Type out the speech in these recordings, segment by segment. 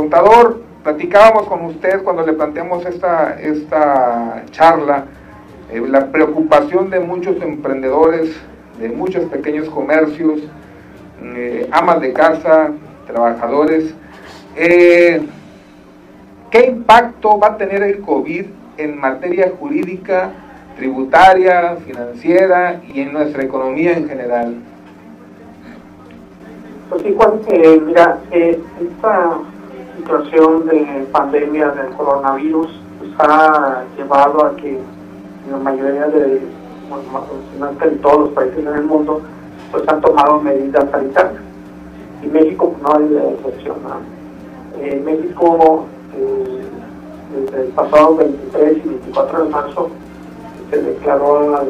Contador, platicábamos con usted cuando le planteamos esta, esta charla, eh, la preocupación de muchos emprendedores, de muchos pequeños comercios, eh, amas de casa, trabajadores. Eh, ¿Qué impacto va a tener el COVID en materia jurídica, tributaria, financiera y en nuestra economía en general? Pues igual, eh, mira, esta situación de pandemia del coronavirus ha llevado a que la mayoría de, bueno, en todos los países en el mundo, pues han tomado medidas sanitarias. Y México no es la excepción. Eh, México, eh, desde el pasado 23 y 24 de marzo, se declaró al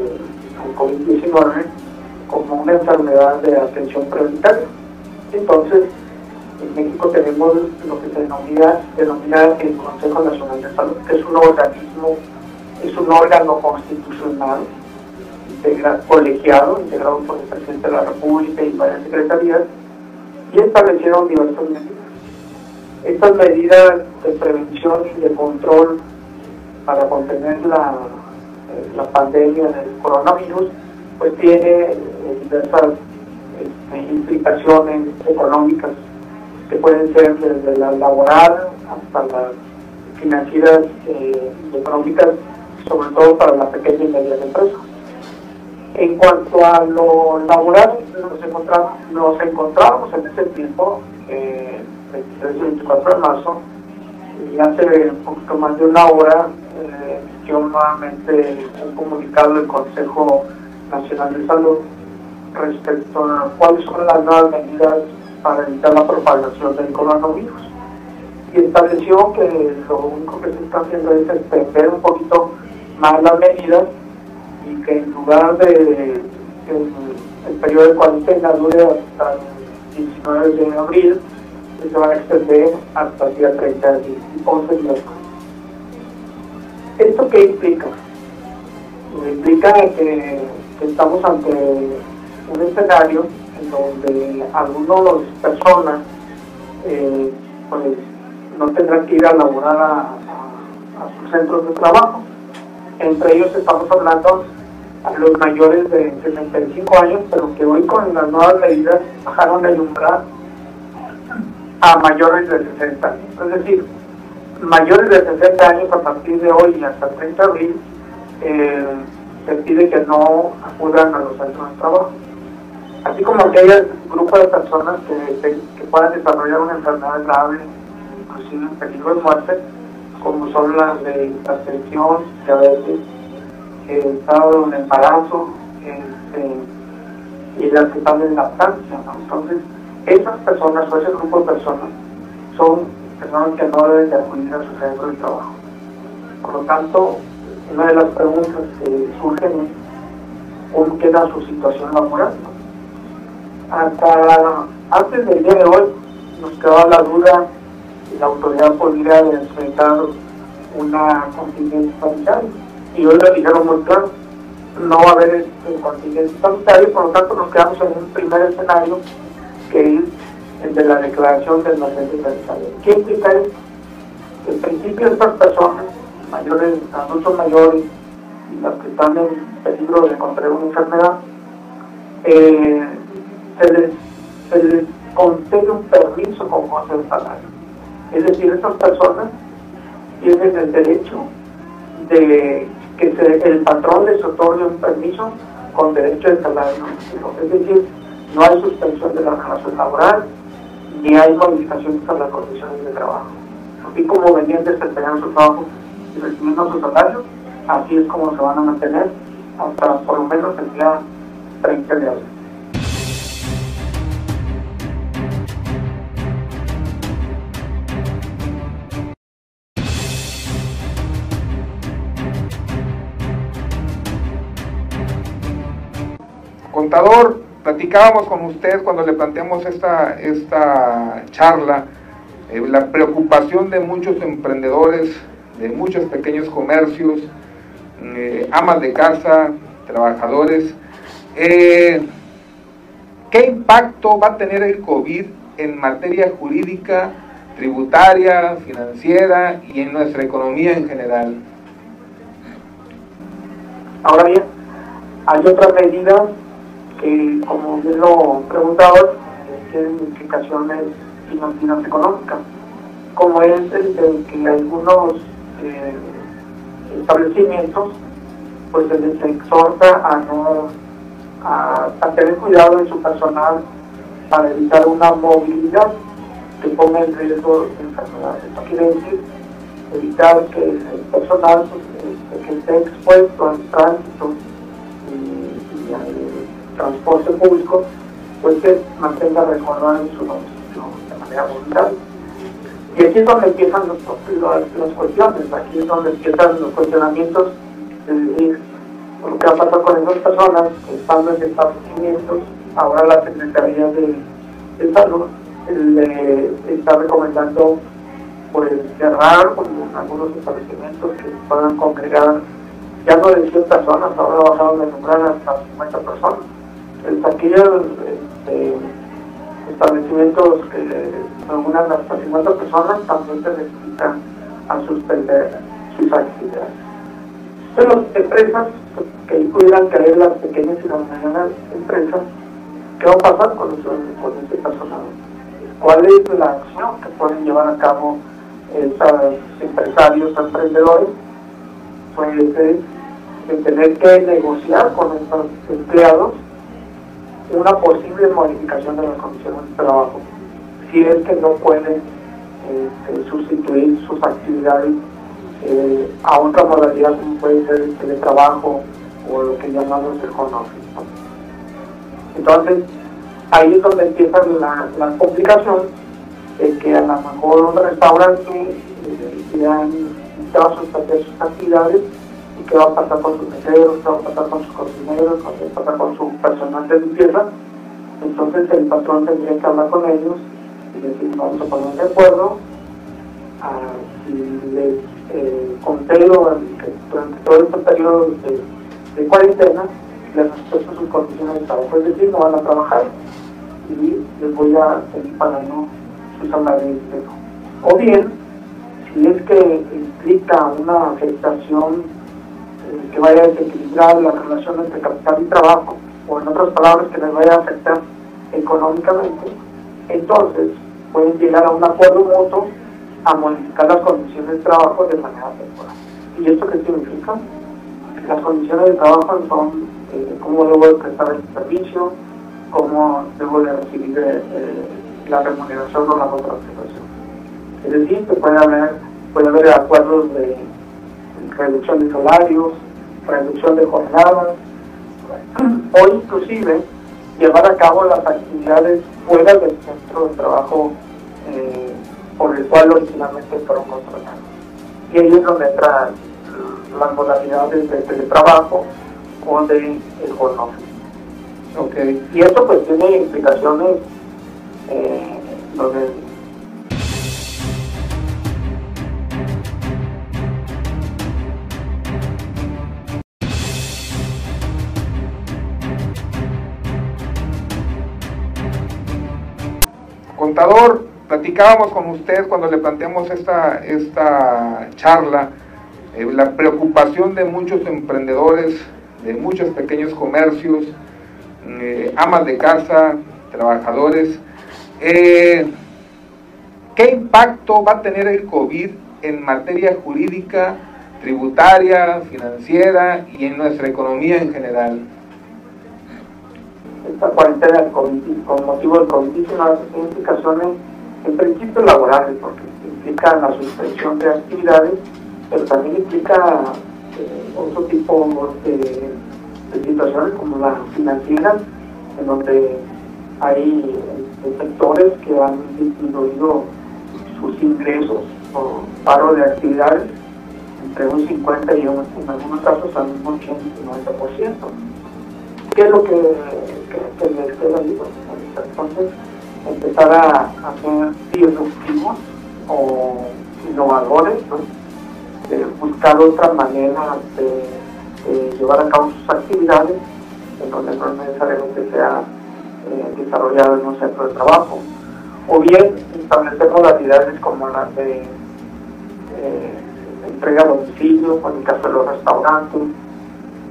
COVID-19 como una enfermedad de atención prioritaria entonces, en México tenemos lo que se denomina, el Consejo Nacional de Salud, que es un organismo, es un órgano constitucional colegiado, integrado por el presidente de la República y varias secretarías, y establecieron diversas medidas. Estas medidas de prevención y de control para contener la, eh, la pandemia del coronavirus, pues tiene diversas implicaciones económicas que pueden ser desde la laboral hasta las financieras eh, y económicas, sobre todo para la pequeña y mediana empresa. En cuanto a lo laboral, nos encontramos, nos encontramos en ese tiempo, eh, 23 y 24 de marzo, y hace un poquito más de una hora eh, dio nuevamente un comunicado del Consejo Nacional de Salud respecto a cuáles son las nuevas medidas para evitar la propagación del coronavirus. Y estableció que lo único que se está haciendo es extender un poquito más las medidas y que en lugar de que el, periodo de cuarentena dure hasta el 19 de abril, se va a extender hasta el día 30 de 11 días ¿Esto qué implica? Implica que estamos ante un escenario en donde algunas personas eh, pues, no tendrán que ir a laborar a, sus centros de trabajo. Entre ellos estamos hablando a los mayores de 65 años, pero que hoy con las nuevas medidas bajaron el umbral a mayores de 60 años. Es decir, mayores de 60 años a partir de hoy y hasta el 30 de abril eh, se pide que no acudan a los centros de trabajo así como aquellos grupos de personas que, que, puedan desarrollar una enfermedad grave, inclusive en peligro de muerte, como son las de hipertensión, diabetes, el estado de embarazo este, y las que están en lactancia. Entonces, esas personas o ese grupo de personas son personas que no deben de acudir a su centro de trabajo. Por lo tanto, una de las preguntas que surgen es cómo queda su situación laboral hasta antes del día de hoy nos quedaba la duda si la autoridad podría enfrentar una contingencia sanitaria. Y hoy lo dijeron muy claro, no va a haber este contingencia sanitaria, por lo tanto nos quedamos en un primer escenario que es el de la declaración de emergencia sanitaria. ¿Qué implica esto? En principio estas personas, mayores, adultos mayores, y las que están en peligro de contraer una enfermedad, eh, se les, se concede un permiso con goce de salario. Es decir, esas personas tienen el derecho de que el patrón les otorgue un permiso con derecho de salario. Es decir, no hay suspensión de la relación laboral ni hay modificaciones a las condiciones de trabajo. Así como venían desempeñando su trabajo y recibiendo su salario, así es como se van a mantener hasta por lo menos el día 30 de abril. Platicábamos con usted cuando le planteamos esta, esta charla, eh, la preocupación de muchos emprendedores, de muchos pequeños comercios, eh, amas de casa, trabajadores. Eh, ¿Qué impacto va a tener el COVID en materia jurídica, tributaria, financiera y en nuestra economía en general. Ahora bien, hay otras medidas que, como bien lo preguntaba, tienen implicaciones financieras económicas, como es el de que algunos eh, establecimientos pues se les exhorta a no a, tener cuidado en su personal para evitar una movilidad que ponga en riesgo enfermedades. Esto quiere decir evitar que el personal pues, que esté expuesto al tránsito transporte público pues se mantenga resguardado en su de manera voluntaria. Y aquí es donde empiezan las cuestiones, aquí es donde empiezan los cuestionamientos de decir, qué va a pasar con esas personas que están en establecimientos, ahora la Secretaría de, Salud le está recomendando pues cerrar algunos establecimientos que puedan congregar ya no de 100 personas, ahora bajado de nombrar hasta 50 personas. El aquellos este, establecimientos que reúnan hasta 50 personas también se necesitan a suspender sus actividades. Entonces, las empresas que pudieran caer las pequeñas y las medianas empresas, ¿qué va a pasar con, con este personal? ¿Cuál es la acción que pueden llevar a cabo estos empresarios, emprendedores? Pues de tener que negociar con estos empleados una posible modificación de las condiciones de trabajo, si es que no pueden este, sustituir sus actividades eh, a otra modalidad como puede ser el teletrabajo o lo que llamamos el home. Entonces, ahí es donde empieza la, complicación de que a lo mejor un restaurante eh, han invitado a suspender sus actividades y qué va a pasar con sus meseros, qué va a pasar con sus cocineros, qué va a pasar con su personal de limpieza. Entonces el patrón tendría que hablar con ellos y decir, vamos a poner de acuerdo a si les eh, durante todo este periodo de de cuarentena, les respeto sus condiciones de trabajo, es decir, no van a trabajar y les voy a seguir pagando su salario O bien, si es que implica una afectación que vaya a desequilibrar la relación entre capital y trabajo, o en otras palabras, que les vaya a afectar económicamente, entonces pueden llegar a un acuerdo mutuo a modificar las condiciones de trabajo de manera temporal. ¿Y esto qué significa? las condiciones de trabajo son eh, cómo debo de prestar el servicio, cómo debo de recibir eh, eh, la remuneración o la contratación. Es decir, que puede haber, puede haber acuerdos de reducción de salarios, reducción de jornadas, o inclusive llevar a cabo las actividades fuera del centro de trabajo por el cual originalmente fueron contratados. Y ahí es donde entra las modalidades de teletrabajo o de el home Okay. Y esto pues tiene implicaciones eh, donde Platicábamos con usted cuando le planteamos esta, esta charla eh, la preocupación de muchos emprendedores, de muchos pequeños comercios, eh, amas de casa, trabajadores. Eh, ¿Qué impacto va a tener el COVID en materia jurídica, tributaria, financiera y en nuestra economía en general? Esta cuarentena con motivo del COVID tiene unas implicaciones en principio laborales, porque implica la suspensión de actividades pero también implica eh, otro tipo de, situaciones como las financieras, en donde hay eh, sectores que han disminuido sus ingresos por paro de actividades entre un 50 y en algunos casos hasta un 80 y 90%. ¿Qué es lo que, que, que les queda ahí? Entonces, empezar a, hacer disruptivos o innovadores, ¿no? buscar otra manera de, llevar a cabo sus actividades, en donde no necesariamente sea eh, desarrollado en un centro de trabajo. o bien establecer modalidades como las de eh, entrega a domicilio, en el caso de los restaurantes,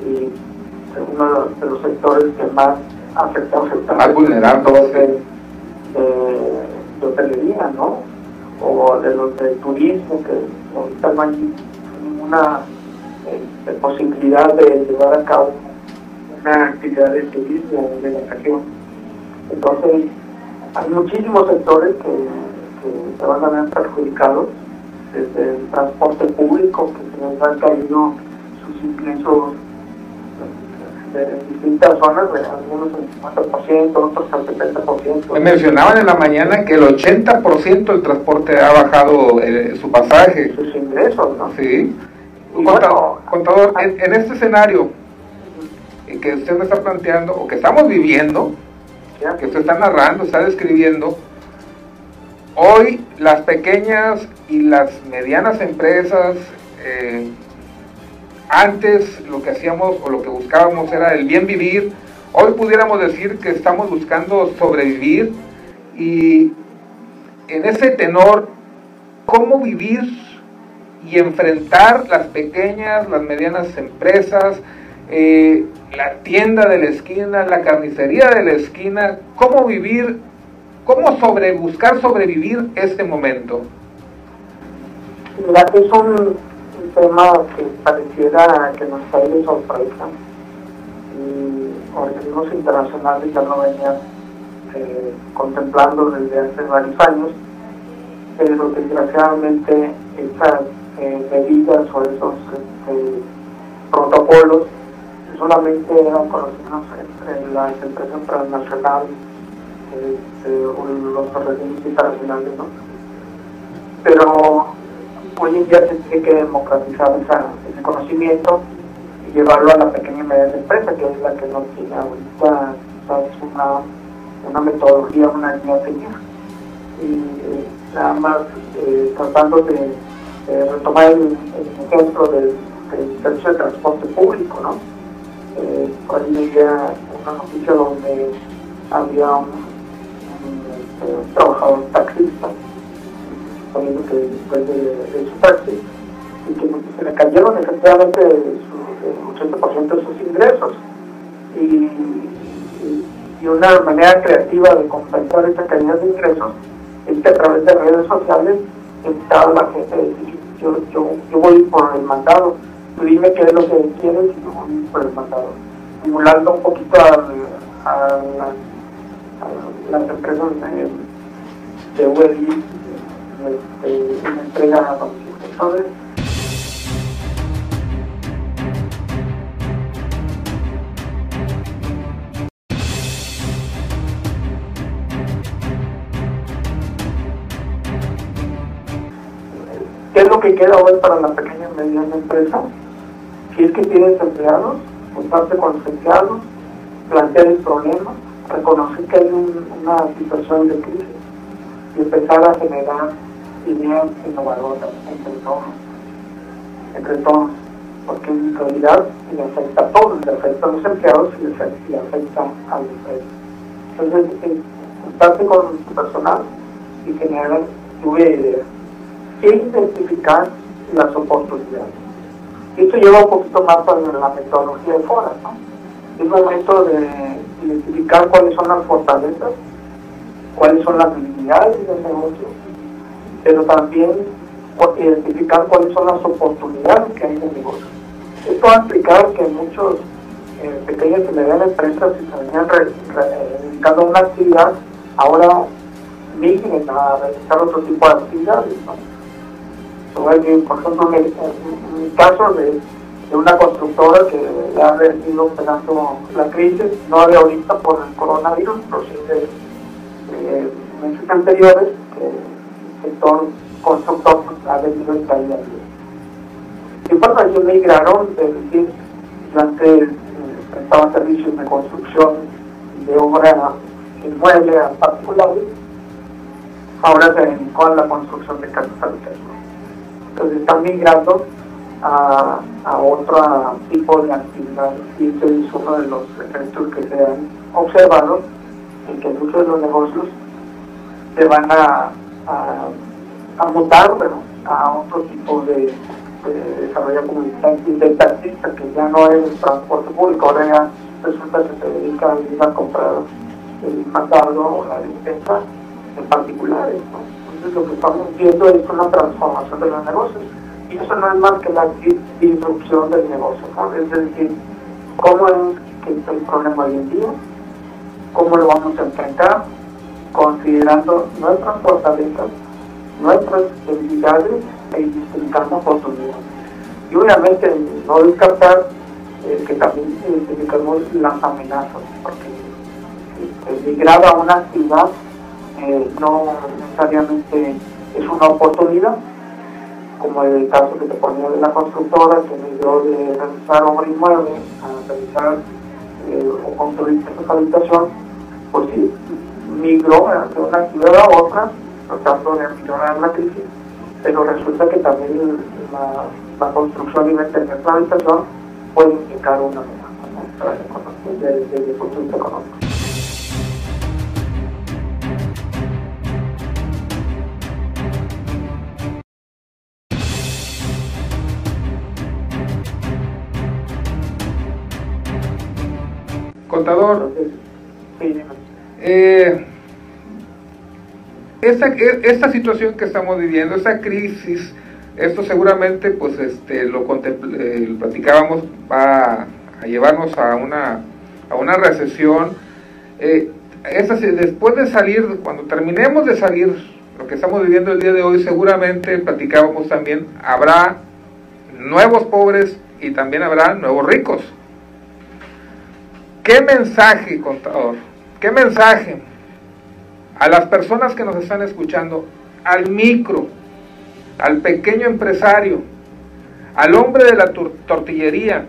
y uno de los sectores que más afectados están más vulnerables de, de, hotelería, ¿no? O de los de turismo, que ahorita no hay ninguna eh, posibilidad de llevar a cabo una actividad de turismo o de vacación. Entonces, hay muchísimos sectores que, se van a ver perjudicados, desde el transporte público, que se nos han caído sus ingresos de distintas zonas, algunos el 50%, otros el 70%. Me mencionaban en la mañana que el 80% del transporte ha bajado eh, su pasaje. Sus ingresos, ¿no? Sí. contador, en, en, este escenario que usted me está planteando, o que estamos viviendo, que usted está narrando, está describiendo, hoy las pequeñas y las medianas empresas, eh, antes lo que hacíamos o lo que buscábamos era el bien vivir, hoy pudiéramos decir que estamos buscando sobrevivir. Y en ese tenor, ¿cómo vivir y enfrentar las pequeñas, las medianas empresas, eh, la tienda de la esquina, la carnicería de la esquina, cómo vivir, cómo sobre, buscar sobrevivir este momento. Mira, es un, tema que pareciera que nos cae de sorpresa y organismos internacionales ya lo venían eh, contemplando desde hace varios años, pero desgraciadamente estas eh, medidas o esos este, protocolos solamente eran conocidos entre las empresas transnacionales o los organismos internacionales, ¿no? Pero hoy en día se tiene que democratizar ese conocimiento y llevarlo a la pequeña y mediana empresa, que es la que no tiene ahorita una, una metodología, una línea a Y eh, nada más eh, tratando de, retomar el, ejemplo del, servicio de transporte público, ¿no? eh, ahí leía una noticia donde había un, este, trabajador taxista poniendo que después de, su taxi y que se le cayeron efectivamente el 80% de sus ingresos y, y, una manera creativa de compensar esta caída de ingresos es que a través de redes sociales invitaba a la gente a yo, yo, yo voy por el mandado dime qué es lo que quieres y yo voy por el mandado. Simulando un poquito a, a, las empresas de, de web este, una entrega a Entonces, ¿Qué es lo que queda hoy para la pequeña y mediana empresa? Si es que tienes empleados, juntarse con los empleados, plantear el problema, reconocer que hay una situación de crisis y empezar a generar ideas innovadoras entre todos, entre todos, porque en realidad le afecta a todos, le afecta a los empleados y le afecta, a la empresa. Entonces, juntarse con tu personal y generar tu idea e identificar las oportunidades. Esto lleva un poquito más para la metodología de FORA. Es momento de identificar cuáles son las fortalezas, cuáles son las habilidades del negocio, pero también identificar cuáles son las oportunidades que hay en el negocio. Esto va a que muchos eh, pequeñas y medianas empresas que se venían dedicando a una actividad, ahora migren a realizar otro tipo de actividades. por ejemplo, en caso de, una constructora que ha venido pegando la crisis, no de ahorita por el coronavirus, pero sí de, meses anteriores, el sector constructor ha venido en caída Y bueno, ellos migraron, es decir, yo antes eh, prestaba servicios de construcción de obra inmueble a particulares, ahora se dedicó a la construcción de casas habitacionales. Entonces están migrando a, otro tipo de actividad y este es uno de los efectos que se han observado en que muchos de los negocios se van a, a, a mutar a otro tipo de, de desarrollo comunitario de taxista, que ya no es transporte público, ahora ya resulta que se dedica a ir a comprar el mandado o la despensa en particulares. Entonces lo que estamos viendo es una transformación de los negocios. Y eso no es más que la disrupción del negocio. Es decir, cómo es que es el problema hoy en día, cómo lo vamos a enfrentar, considerando nuestras fortalezas, nuestras debilidades e identificando oportunidades. Y obviamente no descartar eh, que también identificamos las amenazas, porque si se a una actividad eh, no necesariamente es una oportunidad, como el caso que te ponía de la constructora que migró de realizar obra inmueble a realizar eh, o construir esa habitación, pues sí, migró de una actividad a otra, tratando de minorar la crisis, pero resulta que también la, la construcción y la habitación puede implicar una amenaza desde, desde el punto de vista económico. Contador, eh, esta, esta situación que estamos viviendo, esta crisis, esto seguramente, pues este, lo, eh, platicábamos, va a llevarnos a una, a una recesión. Eh, después de salir, cuando terminemos de salir, lo que estamos viviendo el día de hoy, seguramente platicábamos también, habrá nuevos pobres y también habrá nuevos ricos. ¿Qué mensaje, contador? ¿Qué mensaje a las personas que nos están escuchando, al micro, al pequeño empresario, al hombre de la tortillería,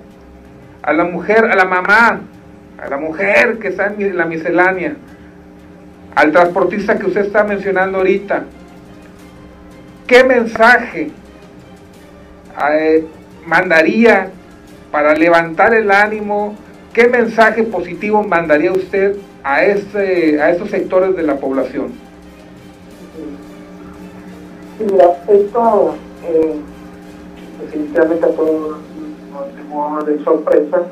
a la mujer, a la mamá, a la mujer que está en la miscelánea, al transportista que usted está mencionando ahorita? ¿Qué mensaje eh, mandaría para levantar el ánimo? ¿Qué mensaje positivo mandaría usted a, este, a estos sectores de la población? mira, esto eh, definitivamente a todos nos de sorpresa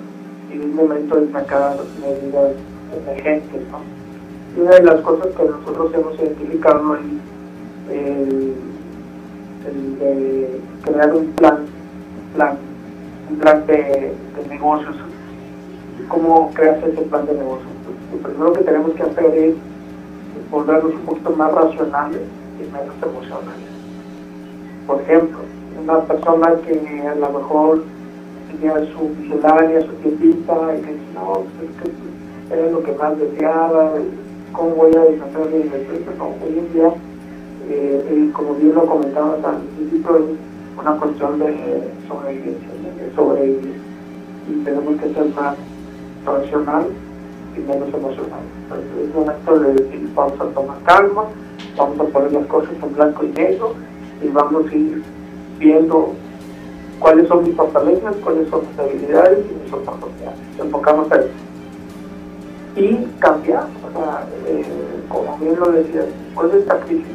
y un momento de sacar medidas emergentes. ¿no? Una de las cosas que nosotros hemos identificado es el, el de crear un plan, plan, un plan de, negocios cómo crearse ese plan de negocio. Lo primero que tenemos que hacer es volvernos un poquito más racionales y menos emocionales. Por ejemplo, una persona que a lo mejor tenía su miscelánea, su tiendita, y que no, pues era lo que más deseaba, ¿cómo voy a deshacer de mi No, hoy en día, eh, y como bien lo comentaba al principio, es una cuestión de sobrevivencia, de sobrevivir. Y tenemos que ser más racional y menos emocional. Entonces es momento de decir, vamos a tomar calma, vamos a poner las cosas en blanco y negro y vamos a ir viendo cuáles son mis fortalezas, cuáles son mis debilidades y mis oportunidades. Enfocamos a eso. Y cambiar, o sea, eh, como bien lo decía, después de esta crisis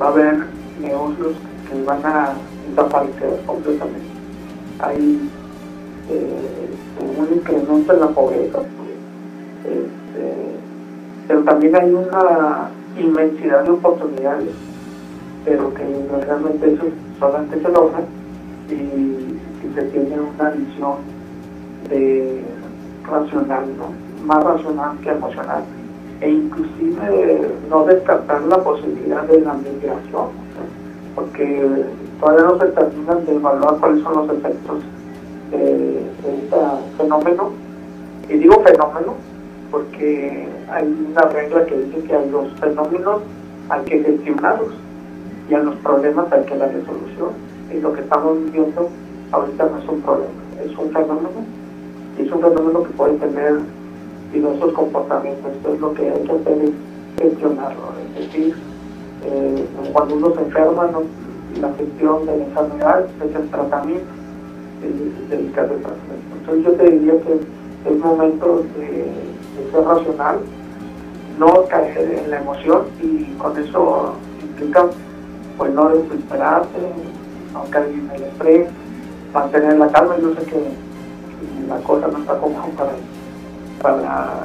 va a haber negocios que van a desaparecer completamente. Hay eh, un incremento en la pobreza. Este, pero también hay una inmensidad de oportunidades, pero que realmente eso solamente se logra y, se tiene una visión de racional, más racional que emocional, e inclusive no descartar la posibilidad de la migración, porque todavía no se terminan de evaluar cuáles son los efectos de, este fenómeno. Y digo fenómeno porque hay una regla que dice que a los fenómenos hay que gestionarlos y a los problemas hay que darle solución. Y lo que estamos viendo ahorita no es un problema, es un fenómeno y es un fenómeno que puede tener diversos comportamientos. Entonces lo que hay que hacer es gestionarlo, es decir, eh, cuando uno se enferma, la gestión de la enfermedad es el tratamiento dedicar el Entonces yo te diría que es momento de, ser racional, no caer en la emoción y con eso implica pues no desesperarse, no caer en el estrés, mantener la calma. Yo sé que la cosa no está como para, para,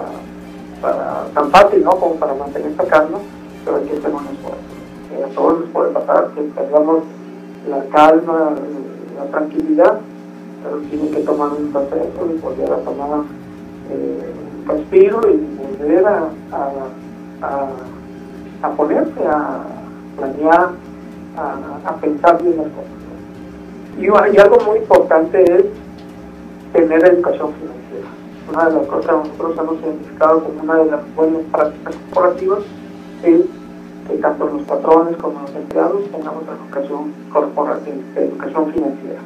para tan fácil, ¿no? Como para mantener esta calma, pero hay que hacer un esfuerzo. a todos nos puede pasar que perdamos la calma, la tranquilidad, pero tiene que tomar un proceso y volver a tomar eh, respiro y volver a, a, ponerse a planear, a, pensar bien las cosas. Y, algo muy importante es tener educación financiera. Una de las cosas que nosotros hemos identificado como una de las buenas prácticas corporativas es que tanto los patrones como los empleados tengamos educación corporativa, educación financiera.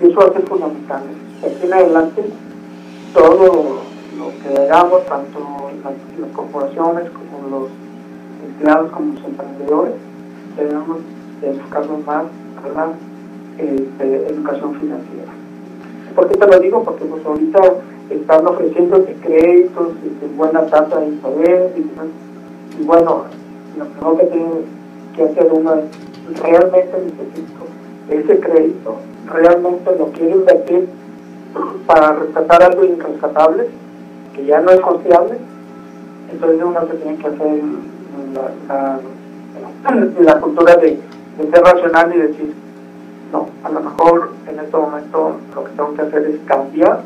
Eso hace fundamental. De aquí en adelante, todo lo que hagamos, tanto las, corporaciones como los empleados, como los emprendedores, debemos enfocarnos más a la este, educación financiera. ¿Por qué te lo digo? Porque pues ahorita están ofreciendo créditos de buena tasa de interés y, bueno, lo primero que tiene que hacer uno es realmente necesito ese crédito, realmente lo quiero invertir para rescatar algo irrescatable, que ya no es confiable, entonces uno se tiene que hacer la, cultura de ser racional y decir, no, a lo mejor en este momento lo que tengo que hacer es cambiar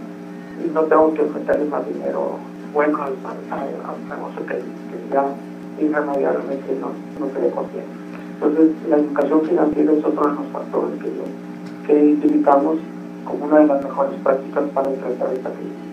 y no tengo que meterle más dinero bueno al, negocio que, que ya irremediablemente no, no se le conviene. Entonces, la educación financiera es otro de los factores que, que identificamos como una de las mejores prácticas para enfrentar esta crisis.